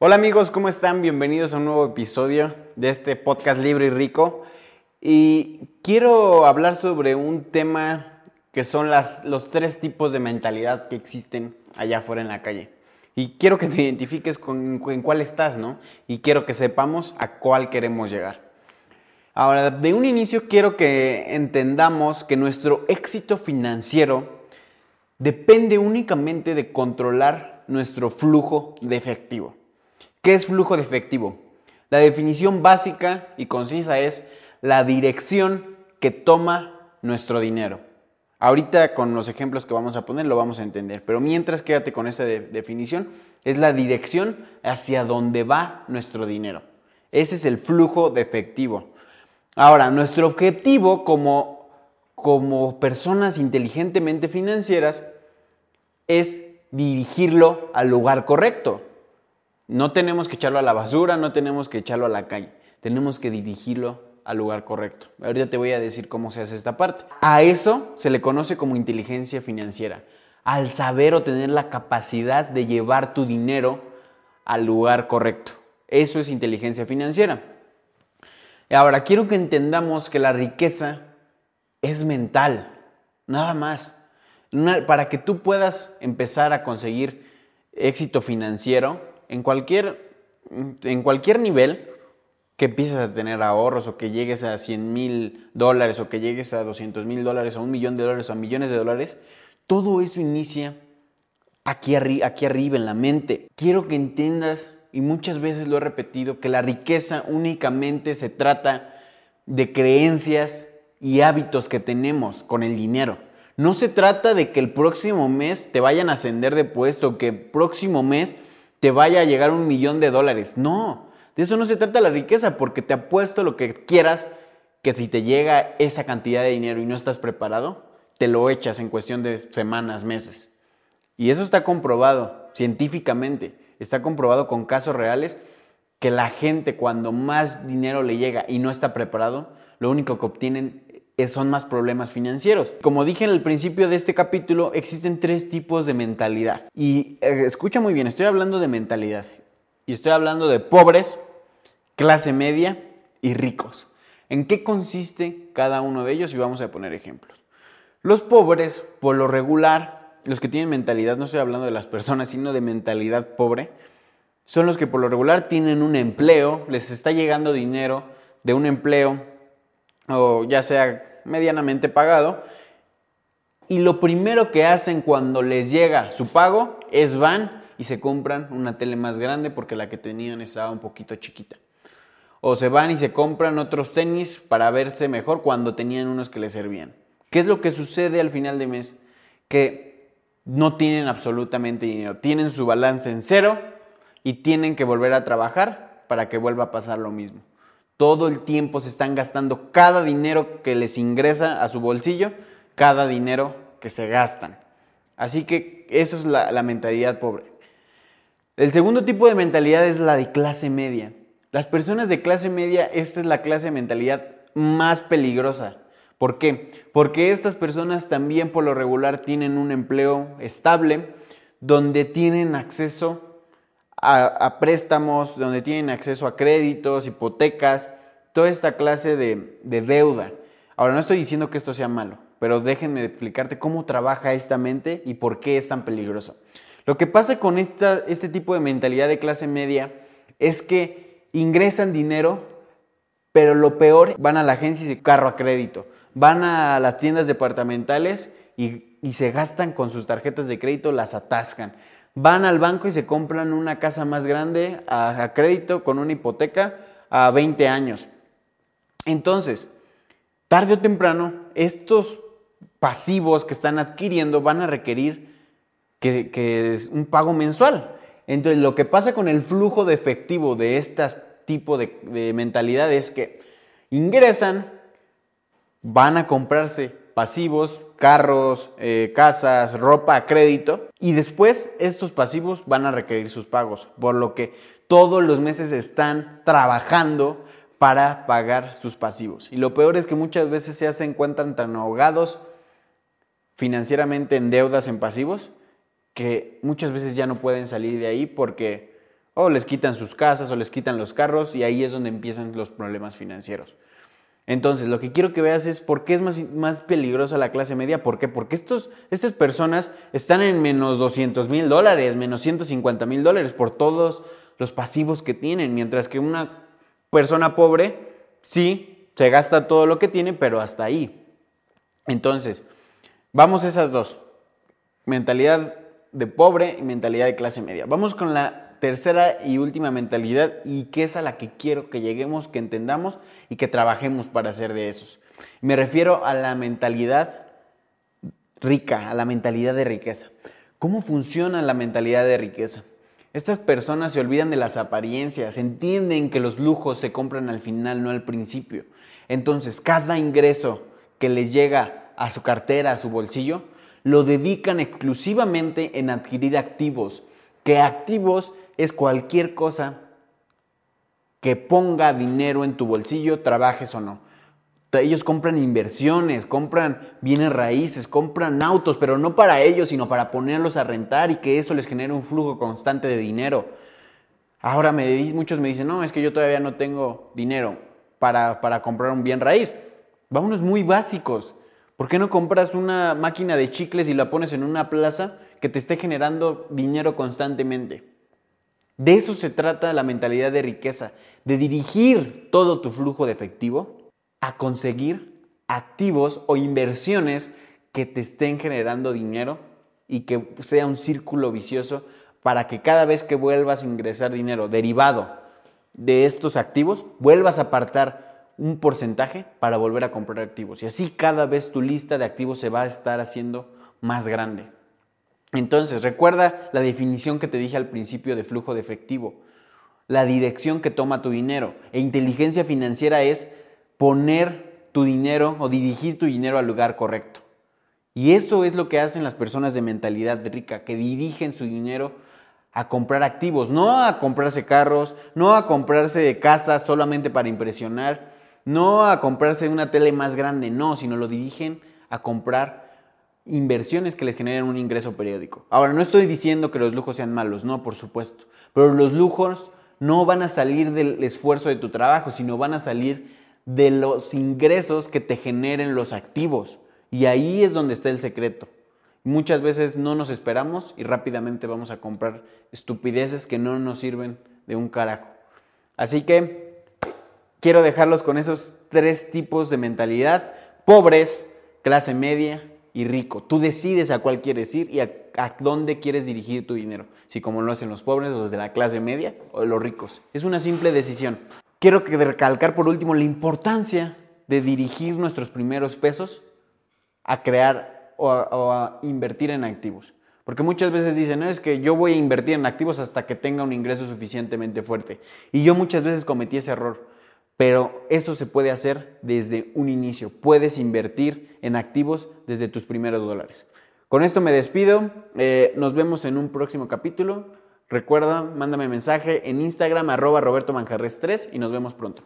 Hola amigos, ¿cómo están? Bienvenidos a un nuevo episodio de este podcast Libre y Rico. Y quiero hablar sobre un tema que son los tres tipos de mentalidad que existen allá afuera en la calle. Y quiero que te identifiques con, en cuál estás, ¿no? Y quiero que sepamos a cuál queremos llegar. Ahora, de un inicio quiero que entendamos que nuestro éxito financiero depende únicamente de controlar nuestro flujo de efectivo. ¿Qué es flujo de efectivo? La definición básica y concisa es la dirección que toma nuestro dinero. Ahorita con los ejemplos que vamos a poner lo vamos a entender, pero mientras quédate con esa definición, es la dirección hacia donde va nuestro dinero. Ese es el flujo de efectivo. Ahora, nuestro objetivo como, como personas inteligentemente financieras es dirigirlo al lugar correcto. No tenemos que echarlo a la basura, no tenemos que echarlo a la calle. Tenemos que dirigirlo al lugar correcto. Ahorita te voy a decir cómo se hace esta parte. A eso se le conoce como inteligencia financiera. Al saber o tener la capacidad de llevar tu dinero al lugar correcto. Eso es inteligencia financiera. Ahora, quiero que entendamos que la riqueza es mental, nada más. para que tú puedas empezar a conseguir éxito financiero, en cualquier, en cualquier nivel que empieces a tener ahorros o que llegues a 100 mil dólares o que llegues a 200 mil dólares, a un millón de dólares a millones de dólares, todo eso inicia aquí, aquí arriba en la mente. Quiero que entiendas, y muchas veces lo he repetido, que la riqueza únicamente se trata de creencias y hábitos que tenemos con el dinero. No se trata de que el próximo mes te vayan a ascender de puesto, que el próximo mes te vaya a llegar un millón de dólares. No, de eso no se trata la riqueza, porque te apuesto lo que quieras, que si te llega esa cantidad de dinero y no estás preparado, te lo echas en cuestión de semanas, meses. Y eso está comprobado científicamente, está comprobado con casos reales que la gente cuando más dinero le llega y no está preparado, lo único que obtienen son más problemas financieros. Como dije en el principio de este capítulo, existen tres tipos de mentalidad. Y eh, escucha muy bien, estoy hablando de mentalidad. Y estoy hablando de pobres, clase media y ricos. ¿En qué consiste cada uno de ellos? Y vamos a poner ejemplos. Los pobres, por lo regular, los que tienen mentalidad, no estoy hablando de las personas, sino de mentalidad pobre, son los que por lo regular tienen un empleo, les está llegando dinero de un empleo o ya sea medianamente pagado, y lo primero que hacen cuando les llega su pago es van y se compran una tele más grande porque la que tenían estaba un poquito chiquita. O se van y se compran otros tenis para verse mejor cuando tenían unos que les servían. ¿Qué es lo que sucede al final de mes? Que no tienen absolutamente dinero. Tienen su balance en cero y tienen que volver a trabajar para que vuelva a pasar lo mismo. Todo el tiempo se están gastando cada dinero que les ingresa a su bolsillo, cada dinero que se gastan. Así que eso es la, mentalidad pobre. El segundo tipo de mentalidad es la de clase media. Las personas de clase media, esta es la clase de mentalidad más peligrosa. ¿Por qué? Porque estas personas también por lo regular tienen un empleo estable, donde tienen acceso a, préstamos, donde tienen acceso a créditos, hipotecas, toda esta clase de, deuda. Ahora, no estoy diciendo que esto sea malo, pero déjenme explicarte cómo trabaja esta mente y por qué es tan peligroso. Lo que pasa con esta, este tipo de mentalidad de clase media es que ingresan dinero, pero lo peor, van a la agencia de carro a crédito, van a las tiendas departamentales y, y se gastan con sus tarjetas de crédito, las atascan van al banco y se compran una casa más grande a, crédito con una hipoteca a 20 años. Entonces, tarde o temprano, estos pasivos que están adquiriendo van a requerir que, es un pago mensual. Entonces, lo que pasa con el flujo de efectivo de este tipo de, de mentalidad es que ingresan, van a comprarse pasivos, carros, eh, casas, ropa crédito y después estos pasivos van a requerir sus pagos, por lo que todos los meses están trabajando para pagar sus pasivos. Y lo peor es que muchas veces se hacen encuentran tan ahogados financieramente en deudas, en pasivos, que muchas veces ya no pueden salir de ahí porque O les quitan sus casas o les quitan los carros y ahí es donde empiezan los problemas financieros. Entonces, lo que quiero que veas es por qué es más, más peligrosa la clase media. ¿Por qué? Porque estos, estas personas están en menos 200 mil dólares, menos 150 mil dólares por todos los pasivos que tienen, mientras que una persona pobre sí se gasta todo lo que tiene, pero hasta ahí. Entonces, vamos a esas dos. Mentalidad de pobre y mentalidad de clase media. Vamos con la tercera y última mentalidad y que es a la que quiero que lleguemos, que entendamos y que trabajemos para hacer de esos. Me refiero a la mentalidad rica, a la mentalidad de riqueza. ¿Cómo funciona la mentalidad de riqueza? Estas personas se olvidan de las apariencias, entienden que los lujos se compran al final, no al principio. Entonces, cada ingreso que les llega a su cartera, a su bolsillo, lo dedican exclusivamente en adquirir activos, que activos es cualquier cosa que ponga dinero en tu bolsillo, trabajes o no. Ellos compran inversiones, compran bienes raíces, compran autos, pero no para ellos, sino para ponerlos a rentar y que eso les genere un flujo constante de dinero. Ahora me, muchos me dicen, no, es que yo todavía no tengo dinero para, para comprar un bien raíz. Vámonos muy básicos. ¿Por qué no compras una máquina de chicles y la pones en una plaza que te esté generando dinero constantemente? De eso se trata la mentalidad de riqueza, de dirigir todo tu flujo de efectivo a conseguir activos o inversiones que te estén generando dinero y que sea un círculo vicioso para que cada vez que vuelvas a ingresar dinero derivado de estos activos, vuelvas a apartar un porcentaje para volver a comprar activos. Y así cada vez tu lista de activos se va a estar haciendo más grande. Entonces, recuerda la definición que te dije al principio de flujo de efectivo, la dirección que toma tu dinero. E inteligencia financiera es poner tu dinero o dirigir tu dinero al lugar correcto. Y eso es lo que hacen las personas de mentalidad rica, que dirigen su dinero a comprar activos, no a comprarse carros, no a comprarse casas solamente para impresionar, no a comprarse una tele más grande, no, sino lo dirigen a comprar inversiones que les generen un ingreso periódico. Ahora, no estoy diciendo que los lujos sean malos, no, por supuesto, pero los lujos no van a salir del esfuerzo de tu trabajo, sino van a salir de los ingresos que te generen los activos. Y ahí es donde está el secreto. Muchas veces no nos esperamos y rápidamente vamos a comprar estupideces que no nos sirven de un carajo. Así que quiero dejarlos con esos tres tipos de mentalidad. Pobres, clase media y rico. Tú decides a cuál quieres ir y a, dónde quieres dirigir tu dinero. Si como lo hacen los pobres, los de la clase media o los ricos. Es una simple decisión. Quiero recalcar por último la importancia de dirigir nuestros primeros pesos a crear o a, invertir en activos. Porque muchas veces dicen, no, es que yo voy a invertir en activos hasta que tenga un ingreso suficientemente fuerte. Y yo muchas veces cometí ese error. Pero eso se puede hacer desde un inicio. Puedes invertir en activos desde tus primeros dólares. Con esto me despido. Eh, nos vemos en un próximo capítulo. Recuerda, mándame mensaje en Instagram arroba Roberto Manjarres 3 y nos vemos pronto.